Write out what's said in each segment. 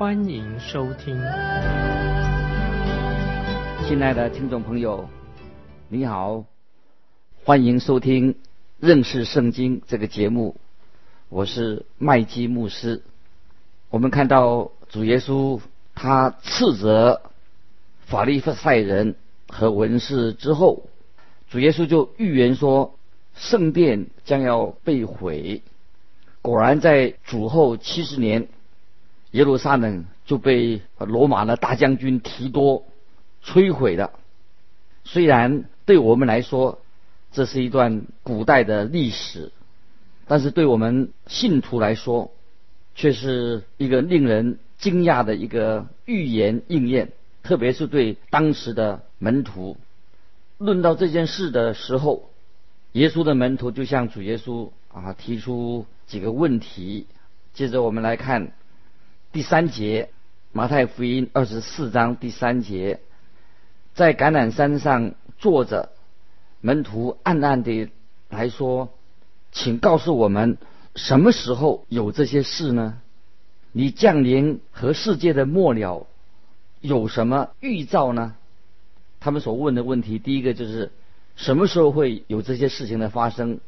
欢迎收听。亲爱的听众朋友，你好，欢迎收听认识圣经这个节目。我是麦基牧师。我们看到主耶稣他斥责法利赛人和文士之后，主耶稣就预言说圣殿将要被毁。果然在主后七十年，耶路撒冷就被罗马的大将军提多摧毁了。虽然对我们来说，这是一段古代的历史。但是对我们信徒来说，却是一个令人惊讶的一个预言应验，特别是对当时的门徒。论到这件事的时候，耶稣的门徒就向主耶稣啊提出几个问题。接着我们来看第三节，马太福音二十四章第三节，在橄榄山上坐着，门徒暗暗地来说。请告诉我们，什么时候有这些事呢？你降临和世界的末了有什么预兆呢？他们所问的问题，第一个就是什么时候会有这些事情的发生？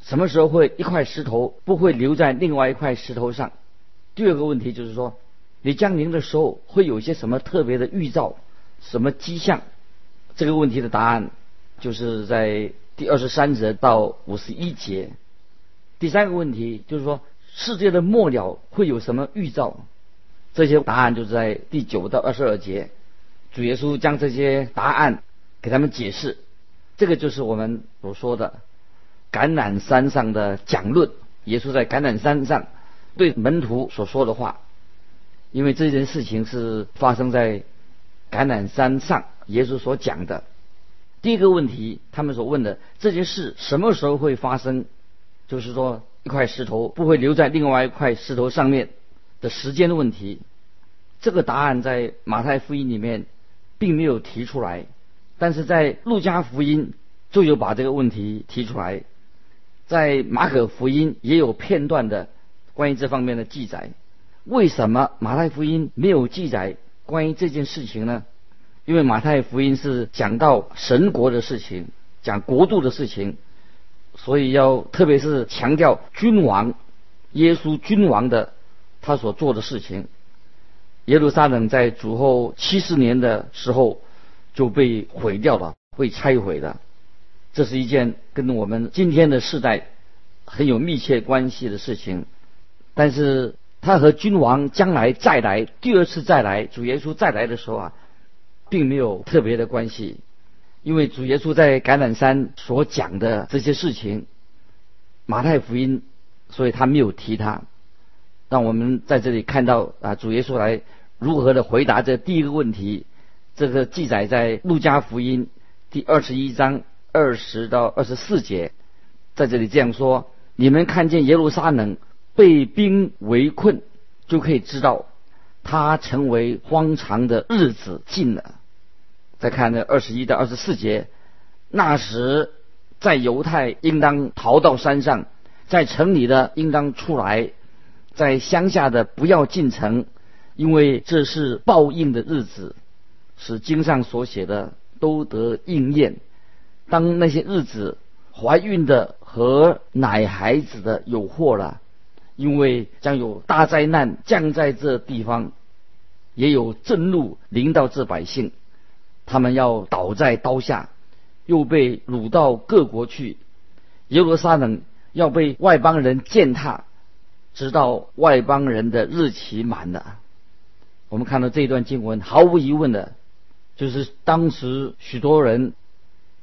什么时候会一块石头不会留在另外一块石头上？第二个问题就是说，你降临的时候会有一些什么特别的预兆、什么迹象？这个问题的答案就是在。第二十三节到五十一节，第三个问题就是说，世界的末了会有什么预兆？这些答案就是在第九到二十二节。主耶稣将这些答案给他们解释，这个就是我们所说的橄榄山上的讲论。耶稣在橄榄山上对门徒所说的话，因为这件事情是发生在橄榄山上，耶稣所讲的。第一个问题，他们所问的这件事什么时候会发生？就是说，一块石头不会留在另外一块石头上面的时间的问题。这个答案在马太福音里面并没有提出来，但是在路加福音就有把这个问题提出来，在马可福音也有片段的关于这方面的记载。为什么马太福音没有记载关于这件事情呢？因为马太福音是讲到神国的事情，讲国度的事情，所以要特别是强调君王耶稣君王的他所做的事情。耶路撒冷在主后七十年的时候就被毁掉了，被拆毁的。这是一件跟我们今天的世代很有密切关系的事情。但是他和君王将来再来第二次再来，主耶稣再来的时候啊。并没有特别的关系，因为主耶稣在橄榄山所讲的这些事情，马太福音，所以他没有提他。让我们在这里看到啊，主耶稣来如何的回答这第一个问题。这个记载在路加福音第二十一章二十到二十四节，在这里这样说：你们看见耶路撒冷被兵围困，就可以知道他成为荒唐的日子近了。再看这二十一到二十四节，那时在犹太应当逃到山上，在城里的应当出来，在乡下的不要进城，因为这是报应的日子，使经上所写的都得应验。当那些日子，怀孕的和奶孩子的有祸了，因为将有大灾难降在这地方，也有震怒临到这百姓。他们要倒在刀下，又被掳到各国去。耶路撒冷要被外邦人践踏，直到外邦人的日期满了。我们看到这段经文，毫无疑问的，就是当时许多人，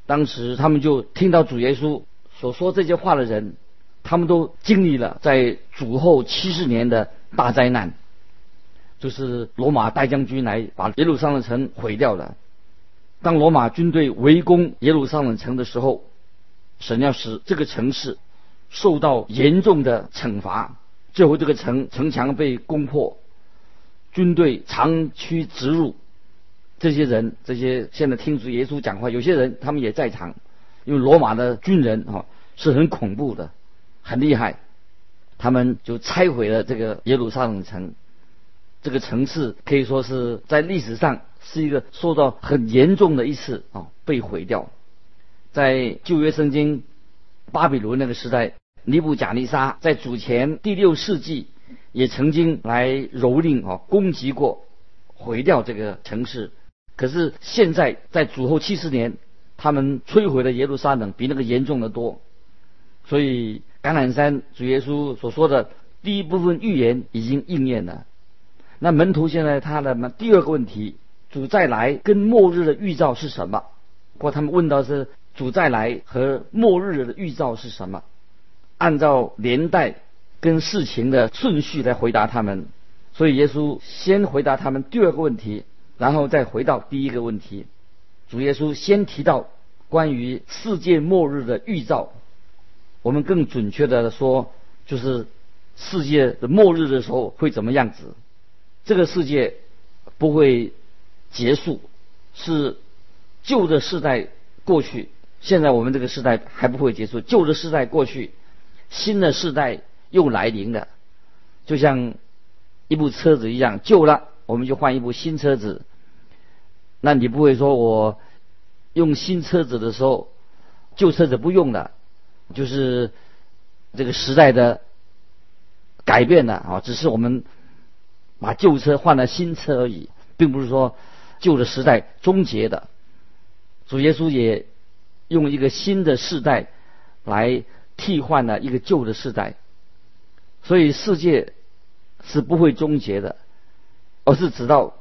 当时他们就听到主耶稣所说这些话的人，他们都经历了在主后七十年的大灾难。就是罗马大将军来把耶路撒冷城毁掉了。当罗马军队围攻耶路撒冷城的时候，神要使这个城市受到严重的惩罚。最后，这个城城墙被攻破，军队长驱直入。这些人，这些现在听主耶稣讲话，有些人他们也在场，因为罗马的军人啊是很恐怖的，很厉害。他们就拆毁了这个耶路撒冷城，这个城市可以说是在历史上是一个受到很严重的一次啊被毁掉。在旧约圣经巴比伦那个时代。尼布贾尼撒在主前第六世纪也曾经来蹂躏啊攻击过毁掉这个城市，可是现在在主后七十年，他们摧毁了耶路撒冷比那个严重的多，所以橄榄山主耶稣所说的第一部分预言已经应验了。那门徒现在他的第二个问题，主再来跟末日的预兆是什么？或他们问到是主再来和末日的预兆是什么？按照年代跟事情的顺序来回答他们，所以耶稣先回答他们第二个问题，然后再回到第一个问题。主耶稣先提到关于世界末日的预兆，我们更准确的说，就是世界的末日的时候会怎么样子？这个世界不会结束，是旧的世代过去，现在我们这个时代还不会结束，旧的世代过去。新的世代又来临了，就像一部车子一样，旧了我们就换一部新车子。那你不会说我用新车子的时候，旧车子不用了，就是这个时代的改变了啊，只是我们把旧车换了新车而已，并不是说旧的时代终结的。主耶稣也用一个新的世代来。替换了一个旧的世代，所以世界是不会终结的，而是直到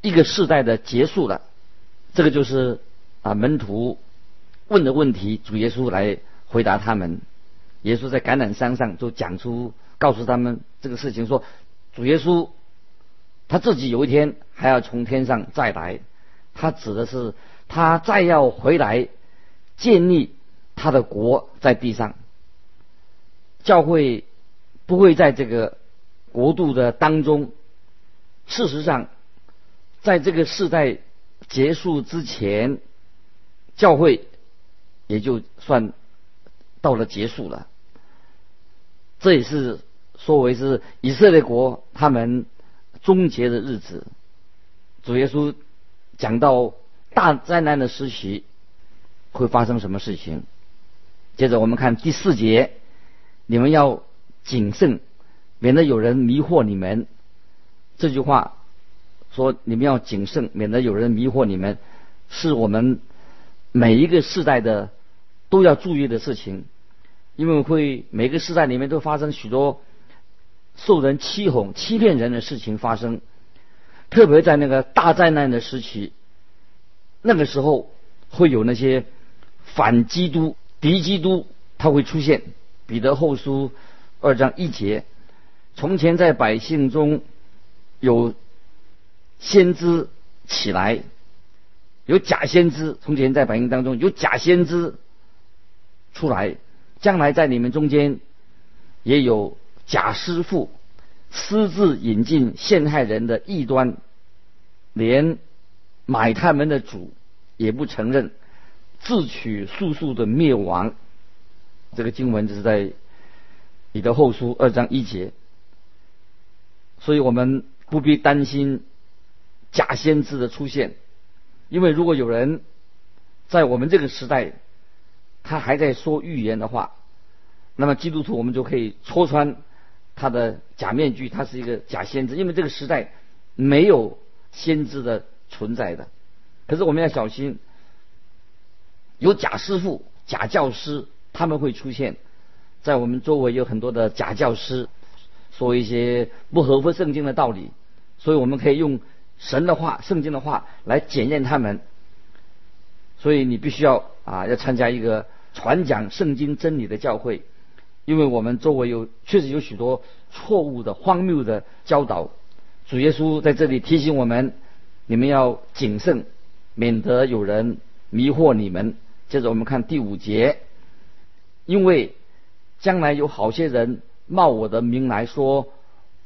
一个世代的结束了。这个就是啊门徒问的问题，主耶稣来回答他们。耶稣在橄榄山上就讲出，告诉他们这个事情，说主耶稣他自己有一天还要从天上再来，他指的是他再要回来建立。他的国在地上，教会不会在这个国度的当中。事实上，在这个世代结束之前，教会也就算到了结束了。这也是说为是以色列国他们终结的日子。主耶稣讲到大灾难的时期会发生什么事情。接着我们看第四节，你们要谨慎，免得有人迷惑你们。这句话说你们要谨慎，免得有人迷惑你们，是我们每一个世代的都要注意的事情，因为会每个时代里面都发生许多受人欺哄、欺骗人的事情发生，特别在那个大灾难的时期，那个时候会有那些反基督。敌基督他会出现，彼得后书二章一节，从前在百姓中有先知起来，有假先知，从前在百姓当中有假先知出来，将来在你们中间也有假师傅私自引进陷害人的异端，连买他们的主也不承认。自取速速的灭亡，这个经文就是在彼得后书二章一节，所以我们不必担心假先知的出现，因为如果有人在我们这个时代，他还在说预言的话，那么基督徒我们就可以戳穿他的假面具，他是一个假先知，因为这个时代没有先知的存在的。可是我们要小心。有假师傅、假教师，他们会出现在我们周围，有很多的假教师，说一些不合乎圣经的道理，所以我们可以用神的话、圣经的话来检验他们。所以你必须要啊，要参加一个传讲圣经真理的教会，因为我们周围有确实有许多错误的、荒谬的教导，主耶稣在这里提醒我们，你们要谨慎，免得有人迷惑你们。接着我们看第五节，因为将来有好些人冒我的名来说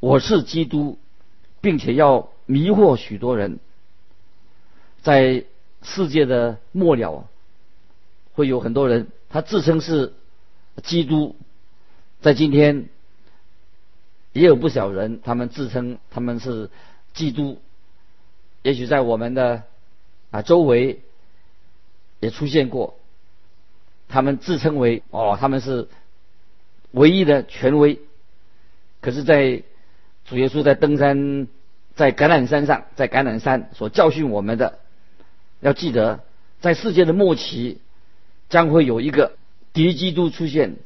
我是基督，并且要迷惑许多人。在世界的末了，会有很多人他自称是基督，在今天也有不少人，他们自称他们是基督。也许在我们的啊周围也出现过，他们自称为哦他们是唯一的权威，可是，在主耶稣在登山在橄榄山上，在橄榄山所教训我们的。要记得，在世界的末期，将会有一个敌基督出现，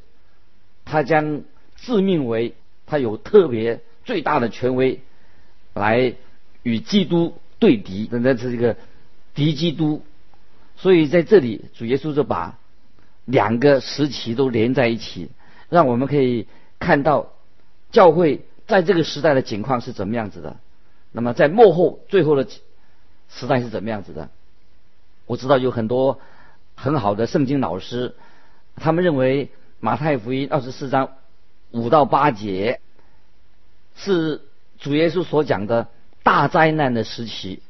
他将自命为他有特别最大的权威，来与基督对敌。那是一个敌基督，所以在这里，主耶稣就把两个时期都连在一起，让我们可以看到教会在这个时代的情况是怎么样子的。那么在幕后最后的时代是怎么样子的？我知道有很多很好的圣经老师，他们认为马太福音二十四章五到八节是主耶稣所讲的大灾难的时期。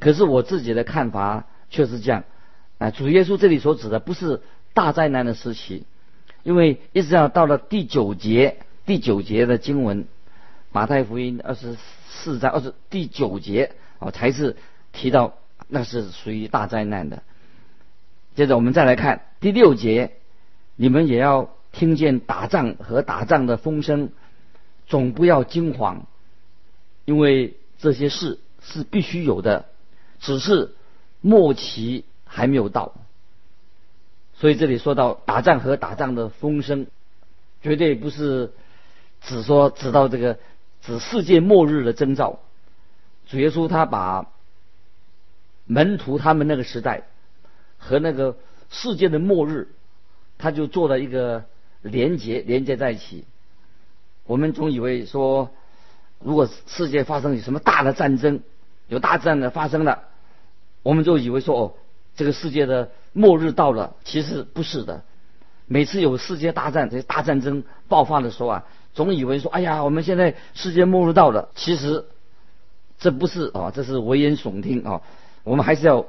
可是我自己的看法却是这样：啊，主耶稣这里所指的不是大灾难的时期，因为一直要到了第九节，第九节的经文，马太福音二十四章二十第九节啊，才是提到。那是属于大灾难的。接着我们再来看第六节，你们也要听见打仗和打仗的风声，总不要惊慌，因为这些事是必须有的，只是末期还没有到。所以这里说到打仗和打仗的风声，绝对不是只说指到这个指世界末日的征兆。主耶稣他把。门徒他们那个时代和那个世界的末日，他就做了一个连接，连接在一起。我们总以为说，如果世界发生有什么大的战争，有大战的发生了，我们就以为说哦，这个世界的末日到了。其实不是的。每次有世界大战、这些大战争爆发的时候啊，总以为说，哎呀，我们现在世界末日到了。其实这不是啊，这是危言耸听啊。我们还是要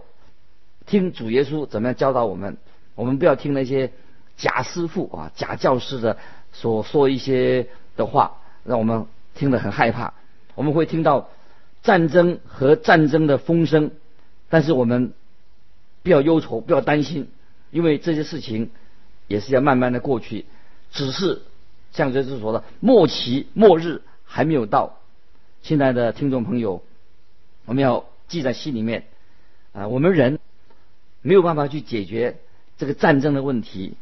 听主耶稣怎么样教导我们，我们不要听那些假师傅啊、假教师的所说一些的话，让我们听得很害怕。我们会听到战争和战争的风声，但是我们不要忧愁，不要担心，因为这些事情也是要慢慢的过去。只是像这次说的，末期末日还没有到。亲爱的听众朋友，我们要记在心里面。啊，我们人没有办法去解决这个战争的问题，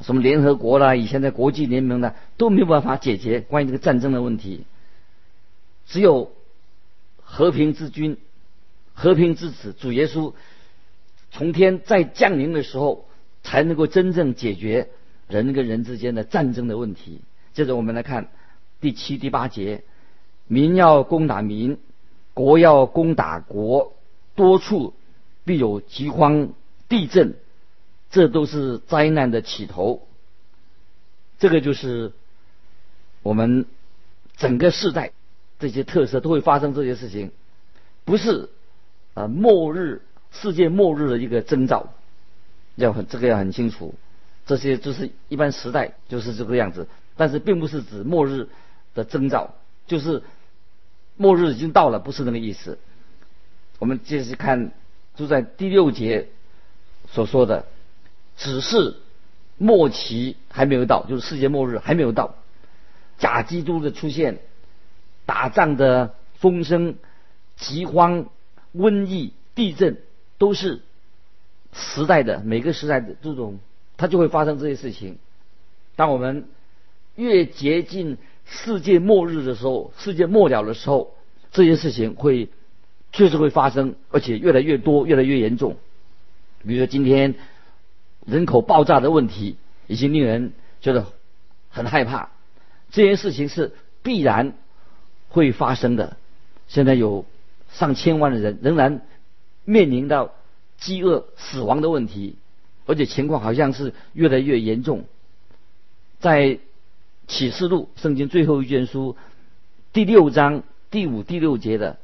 什么联合国啦，以前的国际联盟呢，都没有办法解决关于这个战争的问题。只有和平之君、和平之子主耶稣从天再降临的时候，才能够真正解决人跟人之间的战争的问题。接着我们来看第七、第八节：民要攻打民，国要攻打国，多处。必有饥荒、地震，这都是灾难的起头。这个就是我们整个世代这些特色都会发生这些事情，不是啊末日世界末日的一个征兆，要很这个要很清楚。这些就是一般时代就是这个样子，但是并不是指末日的征兆，就是末日已经到了，不是那个意思。我们继续看。就在第六节所说的，只是末期还没有到，就是世界末日还没有到，假基督的出现，打仗的风声、饥荒、瘟疫、地震，都是时代的每个时代的这种，它就会发生这些事情。当我们越接近世界末日的时候，世界末了的时候，这些事情会。确实会发生，而且越来越多，越来越严重。比如说今天人口爆炸的问题，已经令人觉得很害怕。这件事情是必然会发生的。现在有上千万的人仍然面临到饥饿、死亡的问题，而且情况好像是越来越严重。在启示录圣经最后一卷书第六章第五、第六节的，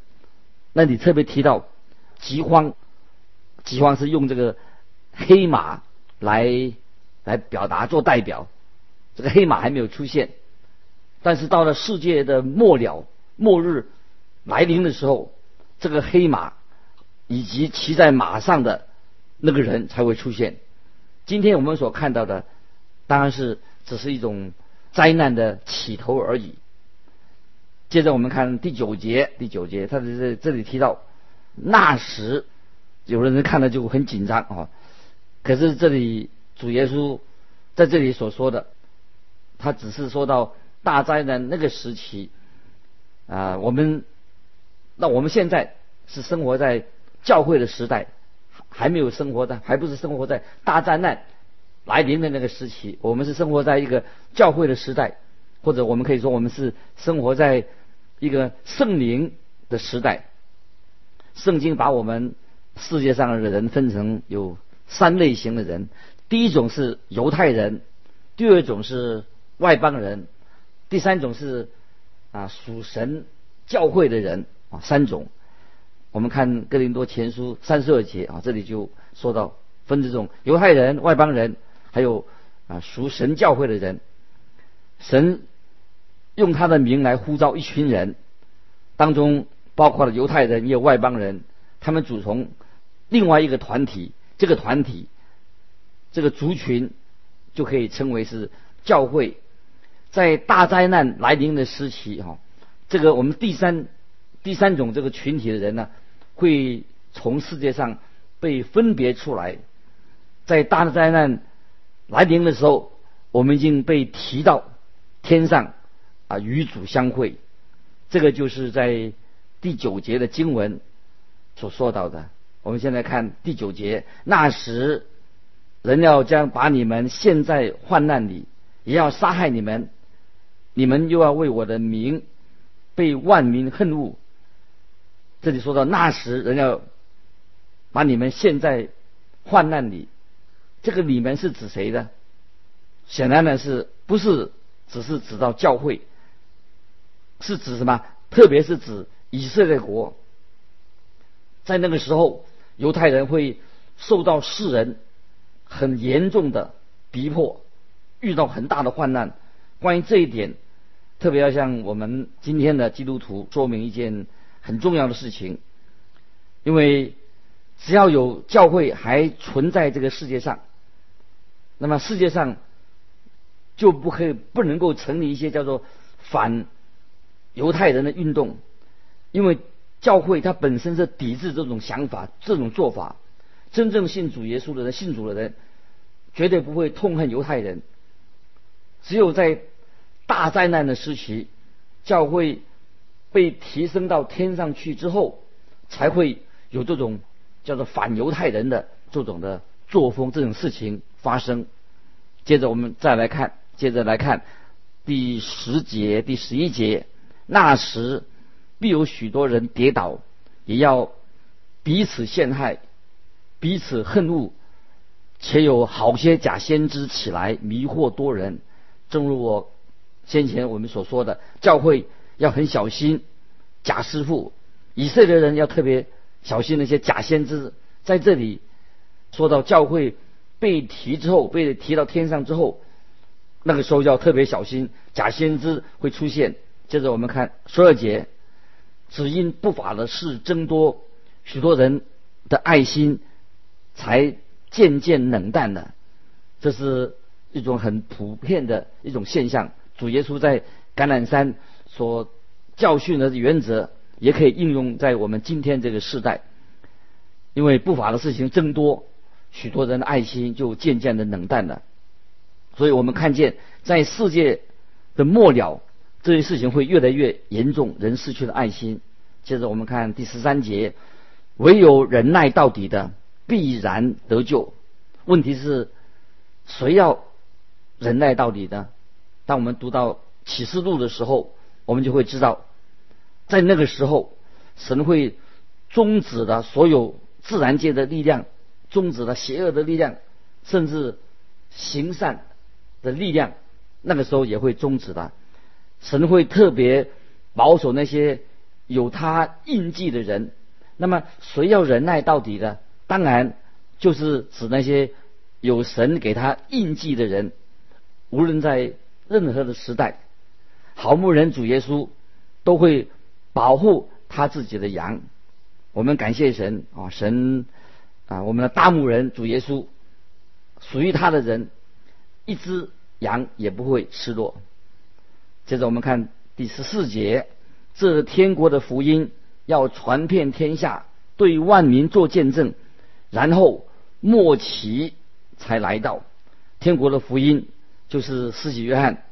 那里特别提到饥荒，饥荒是用这个黑马来来表达做代表，这个黑马还没有出现，但是到了世界的末了、末日来临的时候，这个黑马以及骑在马上的那个人才会出现。今天我们所看到的，当然是只是一种。灾难的起头而已。接着我们看第九节，第九节，他在这里提到那时，有的人看了就很紧张啊。可是这里主耶稣在这里所说的，他只是说到大灾难那个时期啊。我们那我们现在是生活在教会的时代，还没有生活在，还不是生活在大灾难。来临的那个时期，我们是生活在一个教会的时代，或者我们可以说，我们是生活在一个圣灵的时代。圣经把我们世界上的人分成有三类型的人：第一种是犹太人，第二种是外邦人，第三种是啊属神教会的人啊。三种，我们看哥林多前书三十二节啊，这里就说到分这种犹太人、外邦人。还有啊，属神教会的人，神用他的名来呼召一群人，当中包括了犹太人也有外邦人，他们组成另外一个团体。这个团体，这个族群就可以称为是教会。在大灾难来临的时期，哈，这个我们第三第三种这个群体的人呢，会从世界上被分别出来，在大灾难。来临的时候，我们已经被提到天上啊，与主相会。这个就是在第九节的经文所说到的。我们现在看第九节，那时人要将把你们陷在患难里，也要杀害你们，你们又要为我的名被万民恨恶。这里说到那时人要把你们陷在患难里。这个里面是指谁的？显然呢，是不是只是指到教会？是指什么？特别是指以色列国。在那个时候，犹太人会受到世人很严重的逼迫，遇到很大的患难。关于这一点，特别要向我们今天的基督徒说明一件很重要的事情，因为只要有教会还存在这个世界上。那么世界上就不可以不能够成立一些叫做反犹太人的运动，因为教会它本身是抵制这种想法、这种做法。真正信主耶稣的人、信主的人，绝对不会痛恨犹太人。只有在大灾难的时期，教会被提升到天上去之后，才会有这种叫做反犹太人的这种的作风、这种事情。发生，接着我们再来看，接着来看第十节、第十一节。那时必有许多人跌倒，也要彼此陷害，彼此恨恶，且有好些假先知起来迷惑多人。正如我先前我们所说的，教会要很小心假师傅，以色列人要特别小心那些假先知。在这里说到教会。被提之后，被提到天上之后，那个时候要特别小心，假先知会出现。接着我们看十二节，只因不法的事增多，许多人的爱心才渐渐冷淡了。这是一种很普遍的一种现象。主耶稣在橄榄山所教训的原则，也可以应用在我们今天这个时代，因为不法的事情增多。许多人的爱心就渐渐的冷淡了，所以我们看见在世界的末了，这些事情会越来越严重，人失去了爱心。接着我们看第十三节，唯有忍耐到底的必然得救。问题是，谁要忍耐到底呢？当我们读到启示录的时候，我们就会知道，在那个时候，神会终止的所有自然界的力量，终止了邪恶的力量，甚至行善的力量，那个时候也会终止的。神会特别保守那些有他印记的人。那么谁要忍耐到底的？当然就是指那些有神给他印记的人，无论在任何的时代，好牧人主耶稣都会保护他自己的羊。我们感谢神啊，神啊，我们的大牧人主耶稣，属于他的人，一只羊也不会失落。接着我们看第十四节，这天国的福音。要传遍天下，对万民做见证，然后末期才来到。天国的福音就是施洗约翰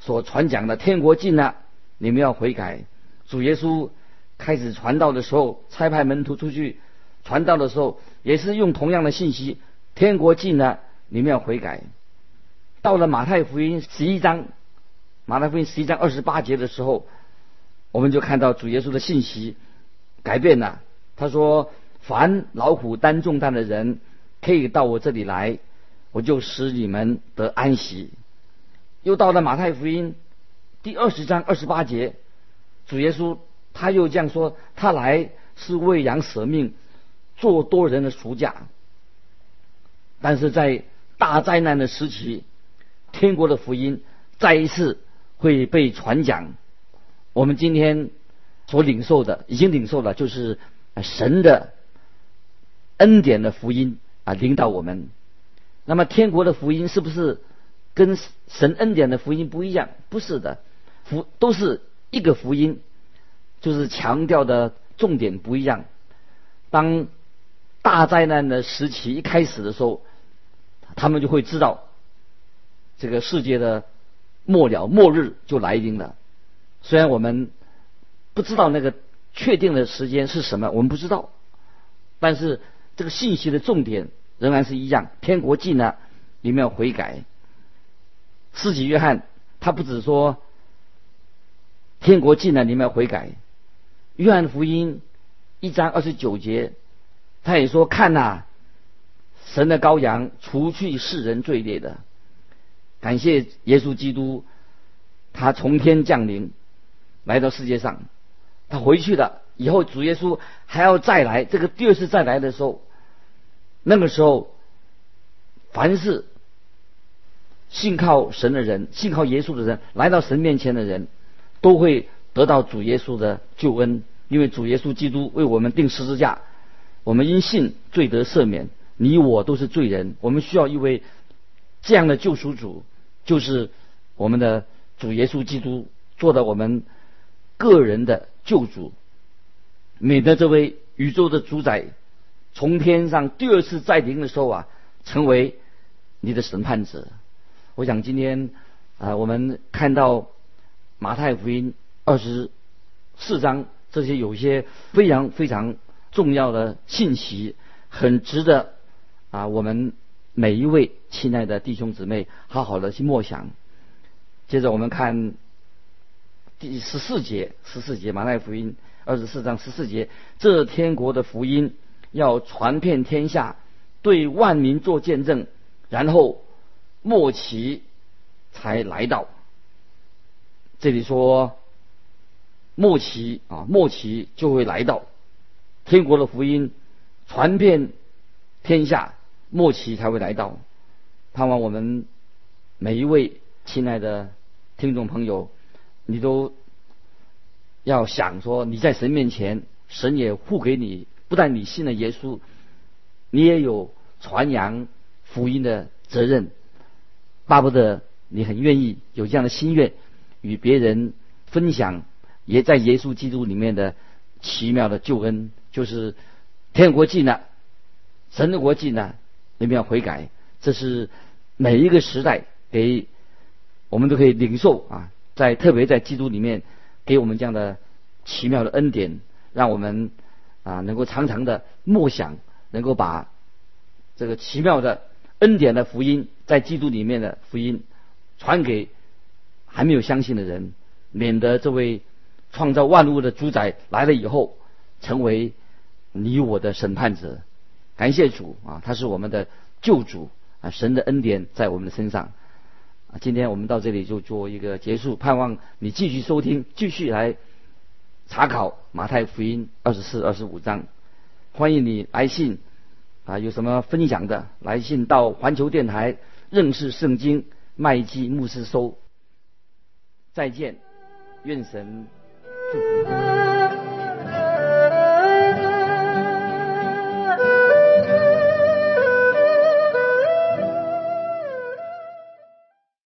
所传讲的：天国近了，你们要悔改。主耶稣开始传道的时候，差派门徒出去传道的时候，也是用同样的信息：天国近了，你们要悔改。到了马太福音十一章，马太福音十一章二十八节的时候，我们就看到主耶稣的信息。改变了，他说：“凡劳苦担重担的人，可以到我这里来，我就使你们得安息。”又到了马太福音第二十章二十八节，主耶稣他又这样说：“他来是为羊舍命，做多人的赎价。”但是在大灾难的时期，天国的福音再一次会被传讲。我们今天。所领受的已经领受了，就是神的恩典的福音啊，领导我们。那么天国的福音是不是跟神恩典的福音不一样？不是的，福都是一个福音，就是强调的重点不一样。当大灾难的时期一开始的时候，他们就会知道这个世界的末了，末日就来临了。虽然我们。不知道那个确定的时间是什么，我们不知道。但是这个信息的重点仍然是一样：天国近了，你们要悔改。四己约翰他不只说天国近了，你们要悔改。约翰福音一章二十九节，他也说：看呐，神的羔羊，除去世人罪孽的。感谢耶稣基督，他从天降临，来到世界上。他回去了以后，主耶稣还要再来。这个第二次再来的时候，那个时候，凡是信靠神的人、信靠耶稣的人，来到神面前的人，都会得到主耶稣的救恩。因为主耶稣基督为我们定十字架，我们因信罪得赦免。你我都是罪人，我们需要一位这样的救赎主，就是我们的主耶稣基督，做的我们个人的。救主，免得这位宇宙的主宰从天上第二次再临的时候啊，成为你的审判者。我想今天啊，我们看到马太福音二十四章这些有些非常非常重要的信息，很值得啊我们每一位亲爱的弟兄姊妹好好的去默想。接着我们看。第十四节，十四节，马太福音二十四章十四节，这天国的福音要传遍天下，对万民做见证，然后末期才来到。这里说末期啊，末期就会来到，天国的福音传遍天下，末期才会来到。盼望我们每一位亲爱的听众朋友。你都要想说，你在神面前，神也付给你，不但你信了耶稣，你也有传扬福音的责任。巴不得你很愿意有这样的心愿，与别人分享，也在耶稣基督里面的奇妙的救恩，就是天国近了，神的国近了，你们要悔改。这是每一个时代给我们都可以领受啊。在特别在基督里面，给我们这样的奇妙的恩典，让我们啊能够常常的默想，能够把这个奇妙的恩典的福音，在基督里面的福音传给还没有相信的人，免得这位创造万物的主宰来了以后，成为你我的审判者。感谢主啊，他是我们的救主啊，神的恩典在我们的身上啊。今天我们到这里就做一个结束，盼望你继续收听，继续来查考马太福音二十四、二十五章。欢迎你来信啊，有什么分享的来信到环球电台认识圣经麦基牧师收。再见，愿神祝福你。